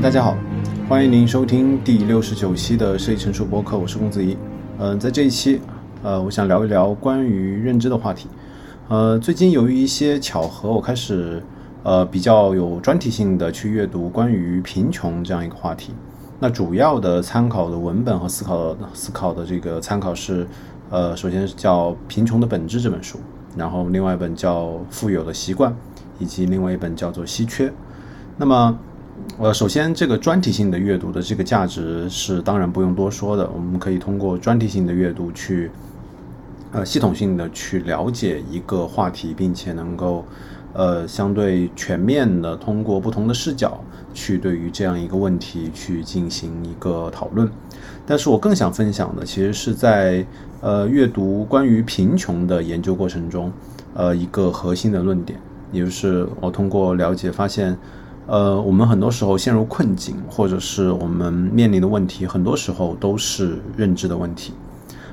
大家好，欢迎您收听第六十九期的设计成熟播客，我是龚子怡。嗯、在这一期，呃，我想聊一聊关于认知的话题。呃，最近由于一些巧合，我开始呃比较有专题性的去阅读关于贫穷这样一个话题。那主要的参考的文本和思考思考的这个参考是，呃，首先是叫《贫穷的本质》这本书，然后另外一本叫《富有的习惯》，以及另外一本叫做《稀缺》。那么，呃，首先这个专题性的阅读的这个价值是当然不用多说的，我们可以通过专题性的阅读去，呃，系统性的去了解一个话题，并且能够，呃，相对全面的通过不同的视角去对于这样一个问题去进行一个讨论。但是我更想分享的，其实是在呃阅读关于贫穷的研究过程中，呃一个核心的论点，也就是我通过了解发现。呃，我们很多时候陷入困境，或者是我们面临的问题，很多时候都是认知的问题。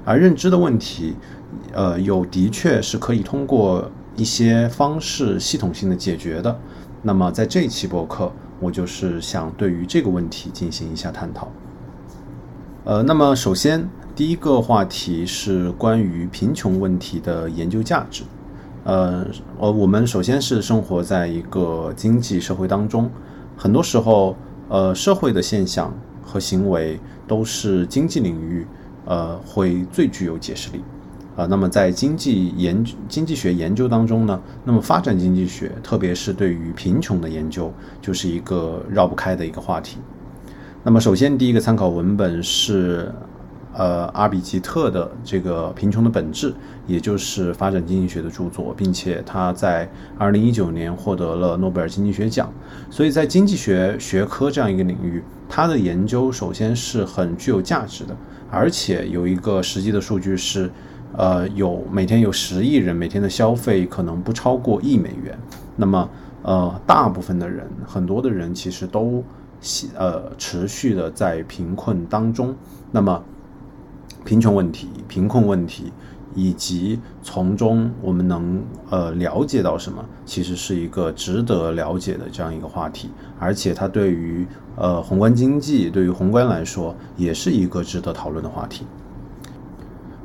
而认知的问题，呃，有的确是可以通过一些方式系统性的解决的。那么在这一期博客，我就是想对于这个问题进行一下探讨。呃，那么首先第一个话题是关于贫穷问题的研究价值。呃，呃，我们首先是生活在一个经济社会当中，很多时候，呃，社会的现象和行为都是经济领域，呃，会最具有解释力，啊，那么在经济研经济学研究当中呢，那么发展经济学，特别是对于贫穷的研究，就是一个绕不开的一个话题。那么，首先第一个参考文本是。呃，阿比吉特的这个《贫穷的本质》，也就是发展经济学的著作，并且他在二零一九年获得了诺贝尔经济学奖。所以在经济学学科这样一个领域，他的研究首先是很具有价值的，而且有一个实际的数据是，呃，有每天有十亿人每天的消费可能不超过一美元。那么，呃，大部分的人，很多的人其实都呃持续的在贫困当中。那么，贫穷问题、贫困问题，以及从中我们能呃了解到什么，其实是一个值得了解的这样一个话题，而且它对于呃宏观经济、对于宏观来说，也是一个值得讨论的话题。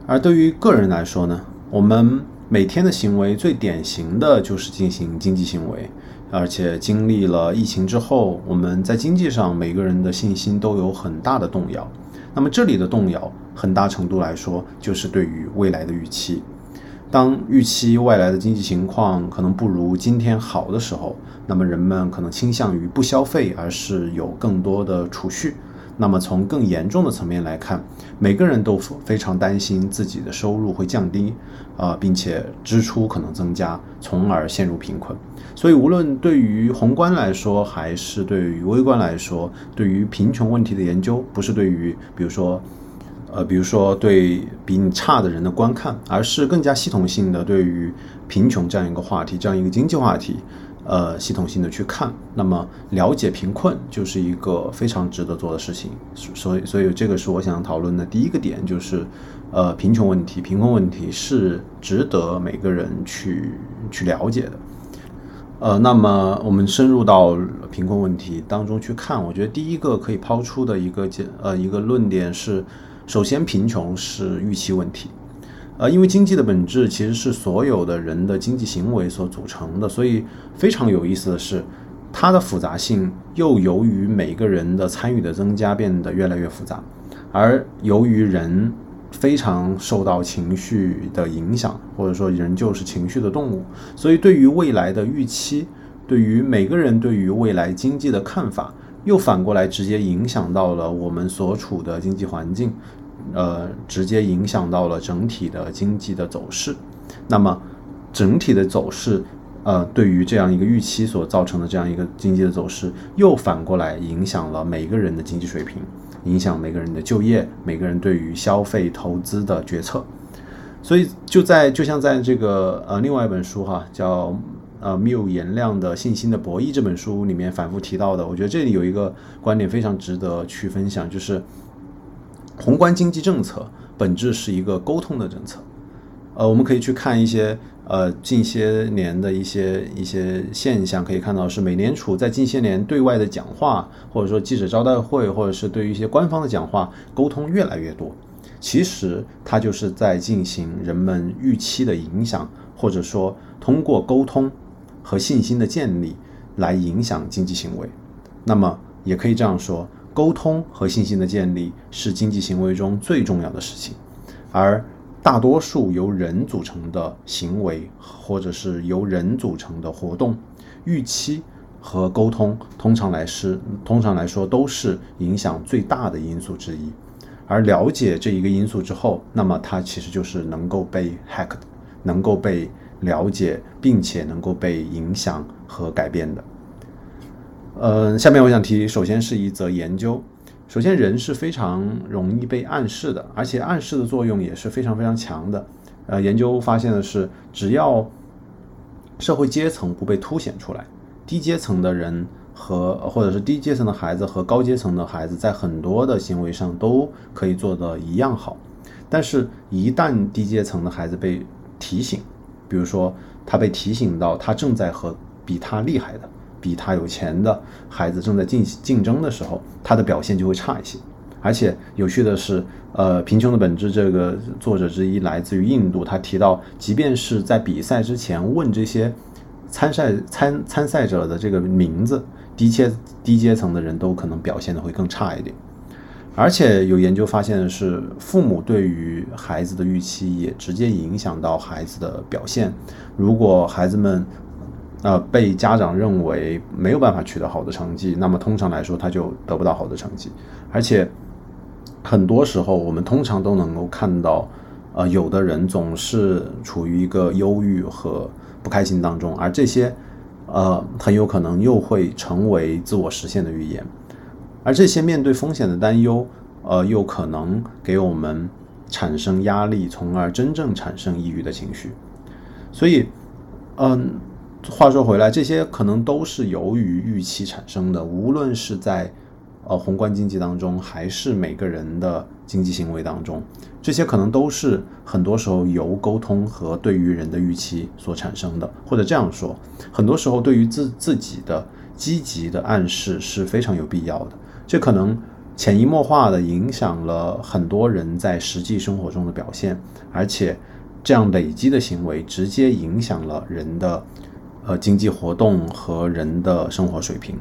而对于个人来说呢，我们每天的行为最典型的就是进行经济行为，而且经历了疫情之后，我们在经济上每个人的信心都有很大的动摇。那么这里的动摇，很大程度来说，就是对于未来的预期。当预期未来的经济情况可能不如今天好的时候，那么人们可能倾向于不消费，而是有更多的储蓄。那么从更严重的层面来看，每个人都非常担心自己的收入会降低，啊，并且支出可能增加，从而陷入贫困。所以，无论对于宏观来说，还是对于微观来说，对于贫穷问题的研究，不是对于比如说，呃，比如说对比你差的人的观看，而是更加系统性的对于贫穷这样一个话题，这样一个经济话题。呃，系统性的去看，那么了解贫困就是一个非常值得做的事情。所以，所以这个是我想讨论的第一个点，就是呃，贫穷问题、贫困问题是值得每个人去去了解的。呃，那么我们深入到贫困问题当中去看，我觉得第一个可以抛出的一个简呃一个论点是，首先贫穷是预期问题。呃，因为经济的本质其实是所有的人的经济行为所组成的，所以非常有意思的是，它的复杂性又由于每个人的参与的增加变得越来越复杂，而由于人非常受到情绪的影响，或者说人就是情绪的动物，所以对于未来的预期，对于每个人对于未来经济的看法，又反过来直接影响到了我们所处的经济环境。呃，直接影响到了整体的经济的走势。那么，整体的走势，呃，对于这样一个预期所造成的这样一个经济的走势，又反过来影响了每个人的经济水平，影响每个人的就业，每个人对于消费投资的决策。所以，就在就像在这个呃另外一本书哈，叫呃缪颜亮的信心的博弈这本书里面反复提到的，我觉得这里有一个观点非常值得去分享，就是。宏观经济政策本质是一个沟通的政策，呃，我们可以去看一些呃，近些年的一些一些现象可以看到，是美联储在近些年对外的讲话，或者说记者招待会，或者是对于一些官方的讲话沟通越来越多。其实它就是在进行人们预期的影响，或者说通过沟通和信心的建立来影响经济行为。那么也可以这样说，沟通和信心的建立是经济行为中最重要的事情，而。大多数由人组成的行为，或者是由人组成的活动，预期和沟通，通常来是通常来说都是影响最大的因素之一。而了解这一个因素之后，那么它其实就是能够被 hack 的，能够被了解，并且能够被影响和改变的。嗯，下面我想提，首先是一则研究。首先，人是非常容易被暗示的，而且暗示的作用也是非常非常强的。呃，研究发现的是，只要社会阶层不被凸显出来，低阶层的人和或者是低阶层的孩子和高阶层的孩子，在很多的行为上都可以做得一样好。但是，一旦低阶层的孩子被提醒，比如说他被提醒到他正在和比他厉害的。比他有钱的孩子正在竞竞争的时候，他的表现就会差一些。而且有趣的是，呃，贫穷的本质这个作者之一来自于印度，他提到，即便是在比赛之前问这些参赛参参赛者的这个名字，低阶低阶层的人都可能表现的会更差一点。而且有研究发现的是，父母对于孩子的预期也直接影响到孩子的表现。如果孩子们呃，被家长认为没有办法取得好的成绩，那么通常来说他就得不到好的成绩，而且很多时候我们通常都能够看到，呃，有的人总是处于一个忧郁和不开心当中，而这些呃很有可能又会成为自我实现的预言，而这些面对风险的担忧，呃，又可能给我们产生压力，从而真正产生抑郁的情绪，所以，嗯。话说回来，这些可能都是由于预期产生的，无论是在呃宏观经济当中，还是每个人的经济行为当中，这些可能都是很多时候由沟通和对于人的预期所产生的。或者这样说，很多时候对于自自己的积极的暗示是非常有必要的。这可能潜移默化的影响了很多人在实际生活中的表现，而且这样累积的行为直接影响了人的。呃，经济活动和人的生活水平，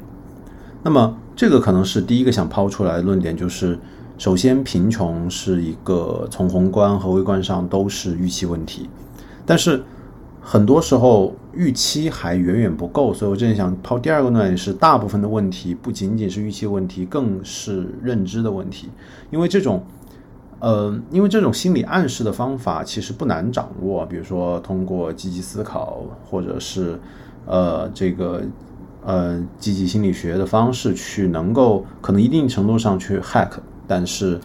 那么这个可能是第一个想抛出来的论点，就是首先贫穷是一个从宏观和微观上都是预期问题，但是很多时候预期还远远不够，所以我正想抛第二个论点是，大部分的问题不仅仅是预期问题，更是认知的问题，因为这种。呃，因为这种心理暗示的方法其实不难掌握，比如说通过积极思考，或者是呃这个呃积极心理学的方式去能够可能一定程度上去 hack，但是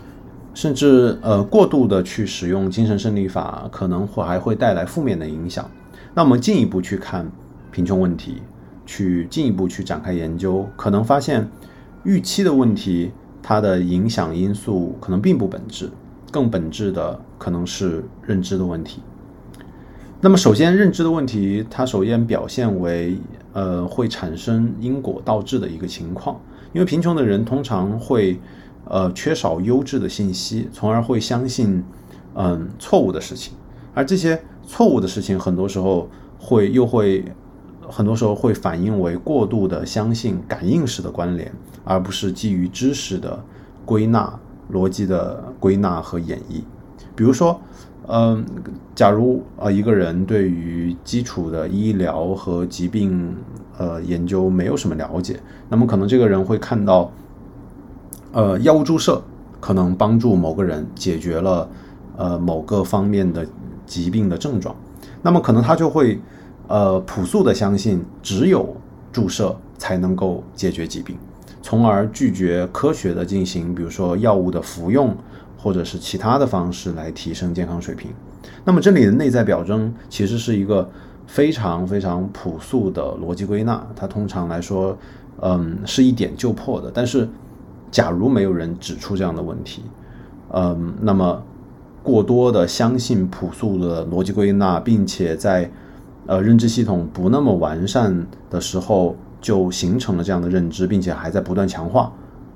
甚至呃过度的去使用精神胜利法，可能会还会带来负面的影响。那我们进一步去看贫穷问题，去进一步去展开研究，可能发现预期的问题，它的影响因素可能并不本质。更本质的可能是认知的问题。那么，首先认知的问题，它首先表现为呃会产生因果倒置的一个情况。因为贫穷的人通常会呃缺少优质的信息，从而会相信嗯错误的事情。而这些错误的事情，很多时候会又会很多时候会反映为过度的相信感应式的关联，而不是基于知识的归纳。逻辑的归纳和演绎，比如说，嗯，假如呃一个人对于基础的医疗和疾病呃研究没有什么了解，那么可能这个人会看到，呃，药物注射可能帮助某个人解决了呃某个方面的疾病的症状，那么可能他就会呃朴素的相信只有注射才能够解决疾病。从而拒绝科学的进行，比如说药物的服用，或者是其他的方式来提升健康水平。那么这里的内在表征其实是一个非常非常朴素的逻辑归纳，它通常来说，嗯，是一点就破的。但是，假如没有人指出这样的问题，嗯，那么过多的相信朴素的逻辑归纳，并且在呃认知系统不那么完善的时候，就形成了这样的认知，并且还在不断强化，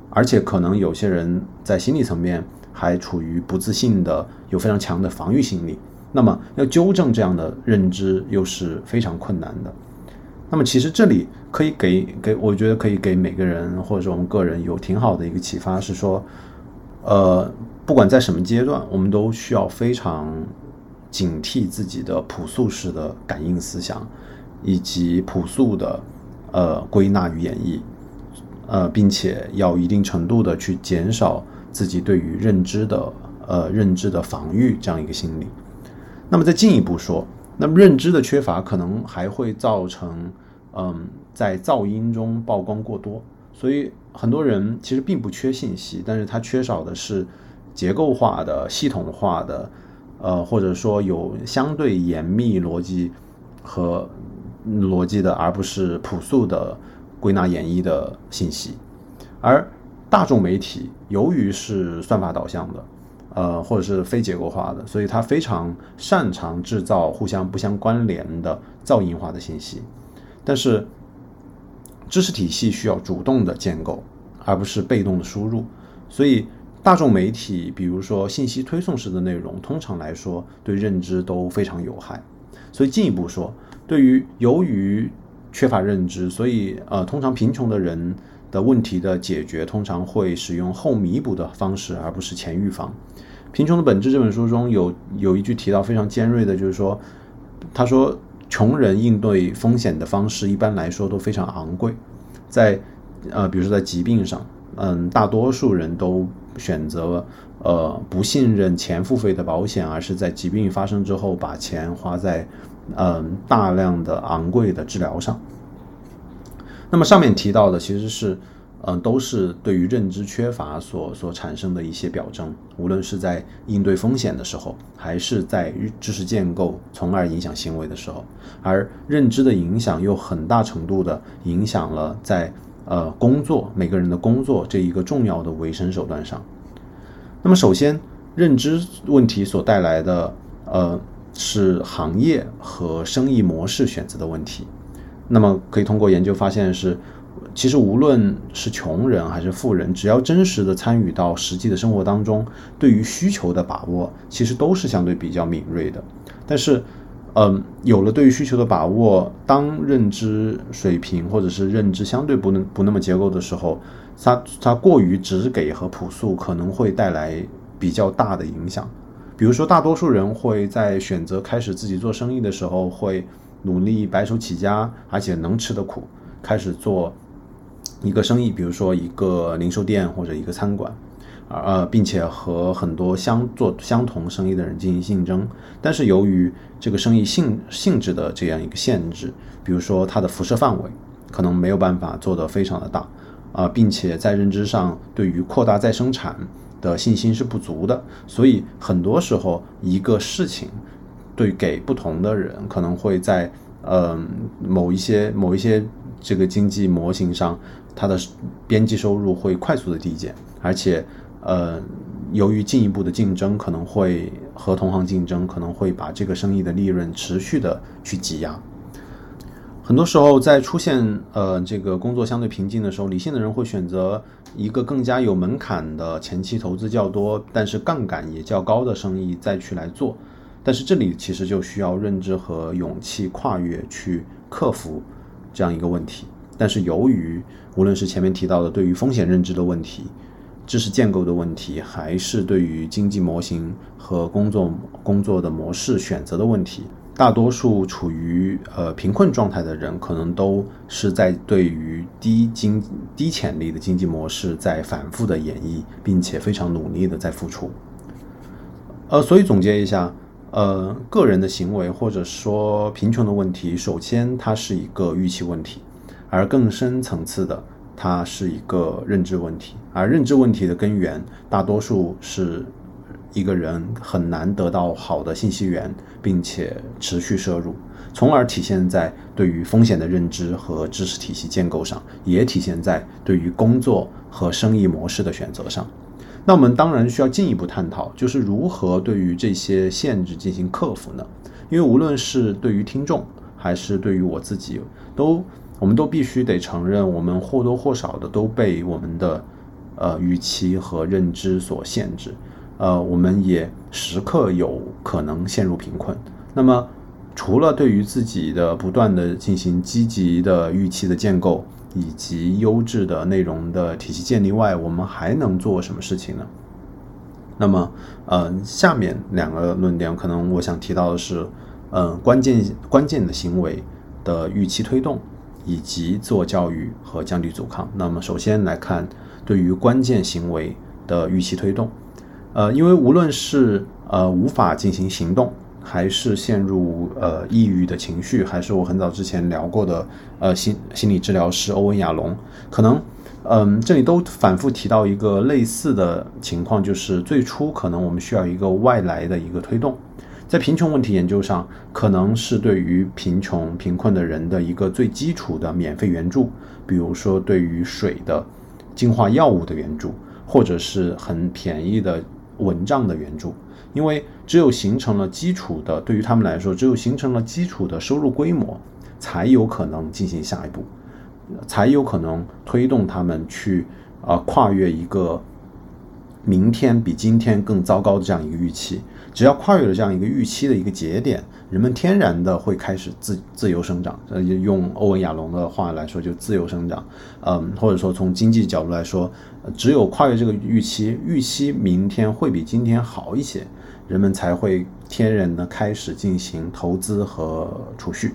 而且可能有些人在心理层面还处于不自信的，有非常强的防御心理。那么要纠正这样的认知又是非常困难的。那么其实这里可以给给，我觉得可以给每个人或者说我们个人有挺好的一个启发，是说，呃，不管在什么阶段，我们都需要非常警惕自己的朴素式的感应思想，以及朴素的呃归纳与演绎，呃，并且要一定程度的去减少自己对于认知的呃认知的防御这样一个心理。那么再进一步说。那么认知的缺乏可能还会造成，嗯，在噪音中曝光过多。所以很多人其实并不缺信息，但是他缺少的是结构化的、系统化的，呃，或者说有相对严密逻辑和逻辑的，而不是朴素的归纳演绎的信息。而大众媒体由于是算法导向的。呃，或者是非结构化的，所以它非常擅长制造互相不相关联的噪音化的信息。但是，知识体系需要主动的建构，而不是被动的输入。所以，大众媒体，比如说信息推送式的内容，通常来说对认知都非常有害。所以，进一步说，对于由于缺乏认知，所以呃，通常贫穷的人的问题的解决，通常会使用后弥补的方式，而不是前预防。贫穷的本质这本书中有有一句提到非常尖锐的，就是说，他说穷人应对风险的方式一般来说都非常昂贵，在呃，比如说在疾病上，嗯，大多数人都选择呃不信任钱付费的保险，而是在疾病发生之后把钱花在嗯大量的昂贵的治疗上。那么上面提到的其实是。嗯，都是对于认知缺乏所所产生的一些表征，无论是在应对风险的时候，还是在知识建构从而影响行为的时候，而认知的影响又很大程度的影响了在呃工作每个人的工作这一个重要的维生手段上。那么，首先认知问题所带来的呃是行业和生意模式选择的问题。那么，可以通过研究发现是。其实无论是穷人还是富人，只要真实的参与到实际的生活当中，对于需求的把握，其实都是相对比较敏锐的。但是，嗯，有了对于需求的把握，当认知水平或者是认知相对不能不那么结构的时候，它它过于直给和朴素，可能会带来比较大的影响。比如说，大多数人会在选择开始自己做生意的时候，会努力白手起家，而且能吃的苦，开始做。一个生意，比如说一个零售店或者一个餐馆，呃，并且和很多相做相同生意的人进行竞争，但是由于这个生意性性质的这样一个限制，比如说它的辐射范围可能没有办法做得非常的大，啊，并且在认知上对于扩大再生产的信心是不足的，所以很多时候一个事情对给不同的人可能会在呃某一些某一些这个经济模型上。它的边际收入会快速的递减，而且，呃，由于进一步的竞争，可能会和同行竞争，可能会把这个生意的利润持续的去挤压。很多时候，在出现呃这个工作相对平静的时候，理性的人会选择一个更加有门槛的、前期投资较多，但是杠杆也较高的生意再去来做。但是这里其实就需要认知和勇气跨越去克服这样一个问题。但是由于无论是前面提到的对于风险认知的问题、知识建构的问题，还是对于经济模型和工作工作的模式选择的问题，大多数处于呃贫困状态的人，可能都是在对于低经低潜力的经济模式在反复的演绎，并且非常努力的在付出。呃，所以总结一下，呃，个人的行为或者说贫穷的问题，首先它是一个预期问题。而更深层次的，它是一个认知问题，而认知问题的根源，大多数是一个人很难得到好的信息源，并且持续摄入，从而体现在对于风险的认知和知识体系建构上，也体现在对于工作和生意模式的选择上。那我们当然需要进一步探讨，就是如何对于这些限制进行克服呢？因为无论是对于听众，还是对于我自己，都我们都必须得承认，我们或多或少的都被我们的呃预期和认知所限制。呃，我们也时刻有可能陷入贫困。那么，除了对于自己的不断的进行积极的预期的建构，以及优质的内容的体系建立外，我们还能做什么事情呢？那么，呃，下面两个论点，可能我想提到的是，嗯，关键关键的行为的预期推动，以及自我教育和降低阻抗。那么，首先来看对于关键行为的预期推动。呃，因为无论是呃无法进行行动，还是陷入呃抑郁的情绪，还是我很早之前聊过的呃心心理治疗师欧文亚龙，可能嗯这里都反复提到一个类似的情况，就是最初可能我们需要一个外来的一个推动，在贫穷问题研究上，可能是对于贫穷贫困的人的一个最基础的免费援助，比如说对于水的净化药物的援助，或者是很便宜的。蚊帐的援助，因为只有形成了基础的，对于他们来说，只有形成了基础的收入规模，才有可能进行下一步，才有可能推动他们去啊跨越一个明天比今天更糟糕的这样一个预期。只要跨越了这样一个预期的一个节点，人们天然的会开始自自由生长。呃，用欧文亚龙的话来说，就自由生长。嗯，或者说从经济角度来说，只有跨越这个预期，预期明天会比今天好一些，人们才会天然的开始进行投资和储蓄。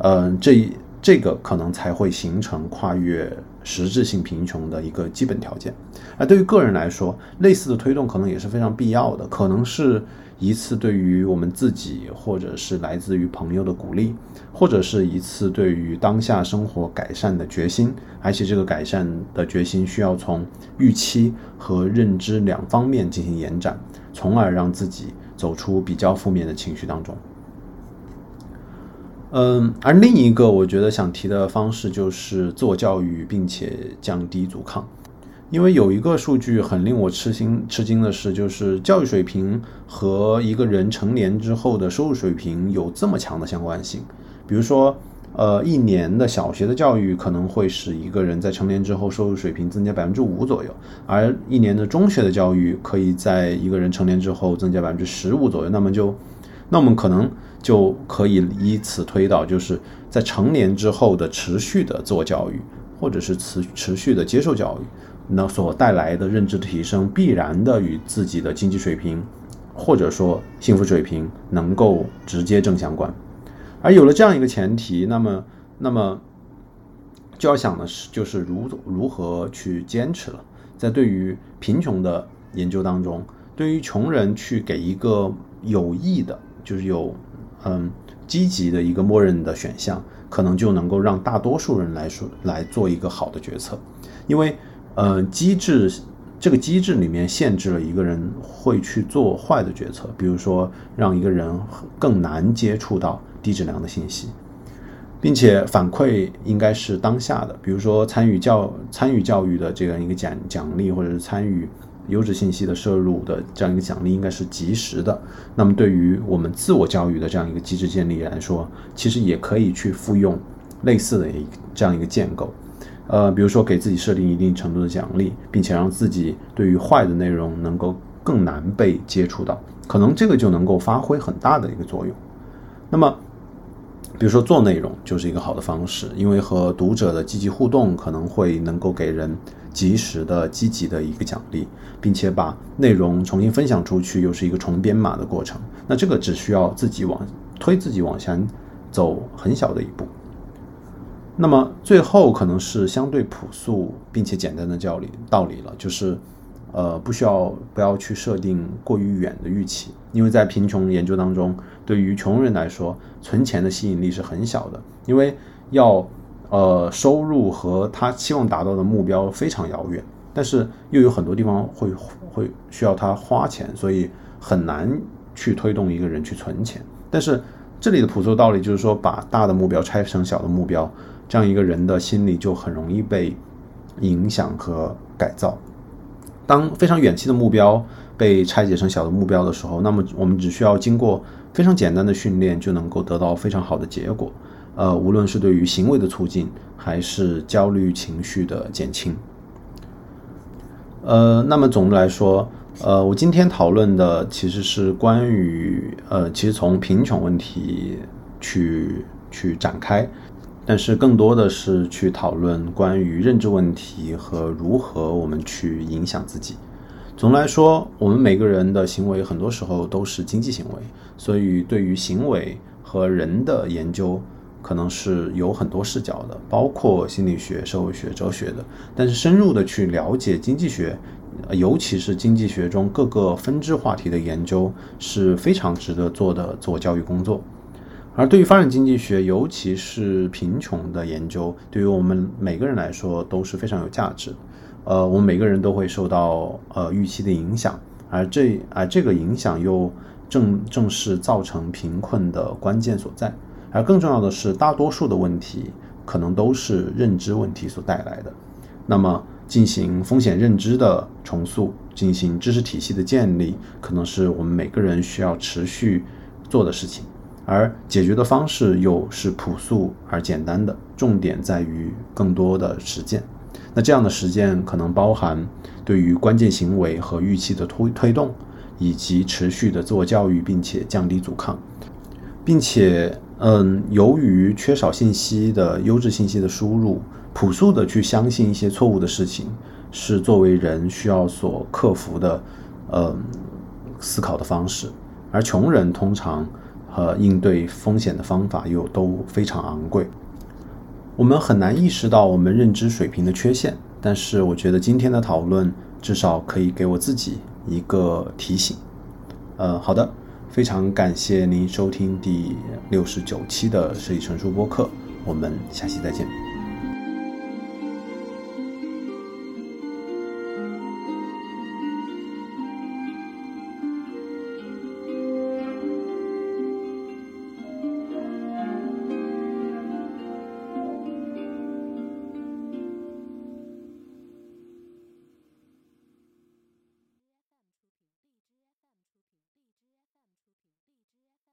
嗯，这这个可能才会形成跨越。实质性贫穷的一个基本条件，而对于个人来说，类似的推动可能也是非常必要的。可能是一次对于我们自己，或者是来自于朋友的鼓励，或者是一次对于当下生活改善的决心。而且这个改善的决心需要从预期和认知两方面进行延展，从而让自己走出比较负面的情绪当中。嗯，而另一个我觉得想提的方式就是自我教育，并且降低阻抗。因为有一个数据很令我吃惊吃惊的是，就是教育水平和一个人成年之后的收入水平有这么强的相关性。比如说，呃，一年的小学的教育可能会使一个人在成年之后收入水平增加百分之五左右，而一年的中学的教育可以在一个人成年之后增加百分之十五左右。那么就，那我们可能。就可以以此推导，就是在成年之后的持续的自我教育，或者是持持续的接受教育，那所带来的认知提升，必然的与自己的经济水平，或者说幸福水平能够直接正相关。而有了这样一个前提，那么那么就要想的是，就是如如何去坚持了。在对于贫穷的研究当中，对于穷人去给一个有益的，就是有。嗯，积极的一个默认的选项，可能就能够让大多数人来说来做一个好的决策，因为，呃，机制这个机制里面限制了一个人会去做坏的决策，比如说让一个人更难接触到低质量的信息，并且反馈应该是当下的，比如说参与教参与教育的这样一个奖奖励，或者是参与。优质信息的摄入的这样一个奖励应该是及时的。那么，对于我们自我教育的这样一个机制建立来说，其实也可以去复用类似的一这样一个建构。呃，比如说给自己设定一定程度的奖励，并且让自己对于坏的内容能够更难被接触到，可能这个就能够发挥很大的一个作用。那么，比如说做内容就是一个好的方式，因为和读者的积极互动可能会能够给人。及时的、积极的一个奖励，并且把内容重新分享出去，又是一个重编码的过程。那这个只需要自己往推自己往前走很小的一步。那么最后可能是相对朴素并且简单的教理道理了，就是呃不需要不要去设定过于远的预期，因为在贫穷研究当中，对于穷人来说，存钱的吸引力是很小的，因为要。呃，收入和他期望达到的目标非常遥远，但是又有很多地方会会需要他花钱，所以很难去推动一个人去存钱。但是这里的朴素道理就是说，把大的目标拆成小的目标，这样一个人的心理就很容易被影响和改造。当非常远期的目标被拆解成小的目标的时候，那么我们只需要经过非常简单的训练，就能够得到非常好的结果。呃，无论是对于行为的促进，还是焦虑情绪的减轻。呃，那么总的来说，呃，我今天讨论的其实是关于呃，其实从贫穷问题去去展开。但是更多的是去讨论关于认知问题和如何我们去影响自己。总的来说，我们每个人的行为很多时候都是经济行为，所以对于行为和人的研究可能是有很多视角的，包括心理学、社会学、哲学的。但是深入的去了解经济学，尤其是经济学中各个分支话题的研究，是非常值得做的自我教育工作。而对于发展经济学，尤其是贫穷的研究，对于我们每个人来说都是非常有价值的。呃，我们每个人都会受到呃预期的影响，而这而这个影响又正正是造成贫困的关键所在。而更重要的是，大多数的问题可能都是认知问题所带来的。那么，进行风险认知的重塑，进行知识体系的建立，可能是我们每个人需要持续做的事情。而解决的方式又是朴素而简单的，重点在于更多的实践。那这样的实践可能包含对于关键行为和预期的推推动，以及持续的自我教育，并且降低阻抗，并且，嗯，由于缺少信息的优质信息的输入，朴素的去相信一些错误的事情，是作为人需要所克服的，嗯，思考的方式。而穷人通常。呃应对风险的方法又都非常昂贵，我们很难意识到我们认知水平的缺陷。但是，我觉得今天的讨论至少可以给我自己一个提醒。呃，好的，非常感谢您收听第六十九期的设计成熟播客，我们下期再见。